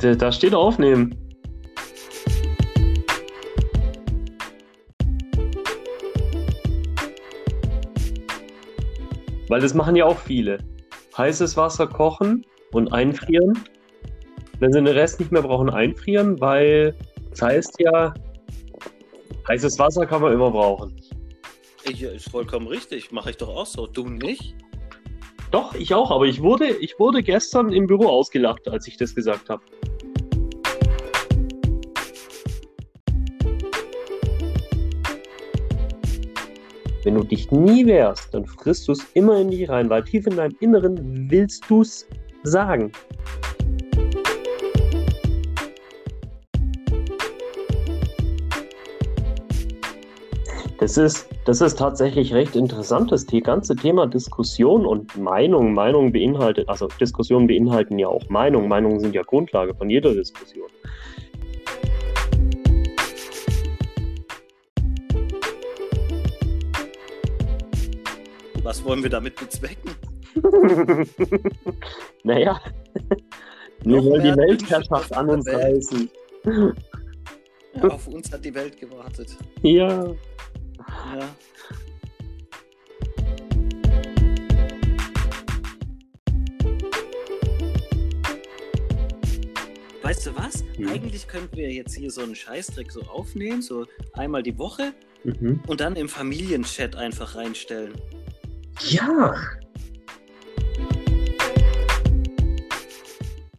Da, steht aufnehmen. Weil das machen ja auch viele. Heißes Wasser kochen und einfrieren. Wenn sie den Rest nicht mehr brauchen, einfrieren, weil das heißt ja, heißes Wasser kann man immer brauchen. Ja, ist vollkommen richtig. Mache ich doch auch so. Du nicht? Doch, ich auch, aber ich wurde, ich wurde gestern im Büro ausgelacht, als ich das gesagt habe. Wenn du dich nie wehrst, dann frisst du es immer in dich rein, weil tief in deinem Inneren willst du es sagen. Das ist, das ist tatsächlich recht interessant, das ganze Thema Diskussion und Meinung. Meinung beinhaltet, also Diskussionen beinhalten ja auch Meinung. Meinungen sind ja Grundlage von jeder Diskussion. Was wollen wir damit bezwecken? naja, wir wollen die Weltherrschaft an uns Welt. reißen. Ja, auf uns hat die Welt gewartet. Ja. Ja. Weißt du was? Mhm. Eigentlich könnten wir jetzt hier so einen Scheißdreck so aufnehmen, so einmal die Woche mhm. und dann im Familienchat einfach reinstellen. Ja,